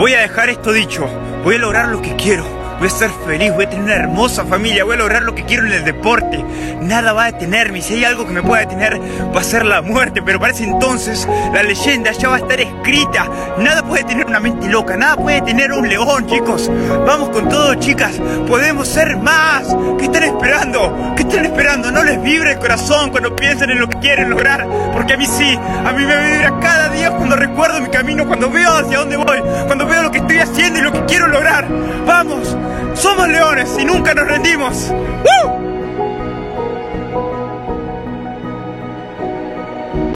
Voy a dejar esto dicho. Voy a lograr lo que quiero voy a ser feliz, voy a tener una hermosa familia, voy a lograr lo que quiero en el deporte. Nada va a detenerme, si hay algo que me pueda detener va a ser la muerte, pero para ese entonces la leyenda ya va a estar escrita. Nada puede tener una mente loca, nada puede tener un león, chicos. Vamos con todo, chicas, podemos ser más. ¿Qué están esperando? ¿Qué están esperando? No les vibra el corazón cuando piensan en lo que quieren lograr, porque a mí sí, a mí me vibra cada cuando recuerdo mi camino, cuando veo hacia dónde voy, cuando veo lo que estoy haciendo y lo que quiero lograr. Vamos, somos leones y nunca nos rendimos.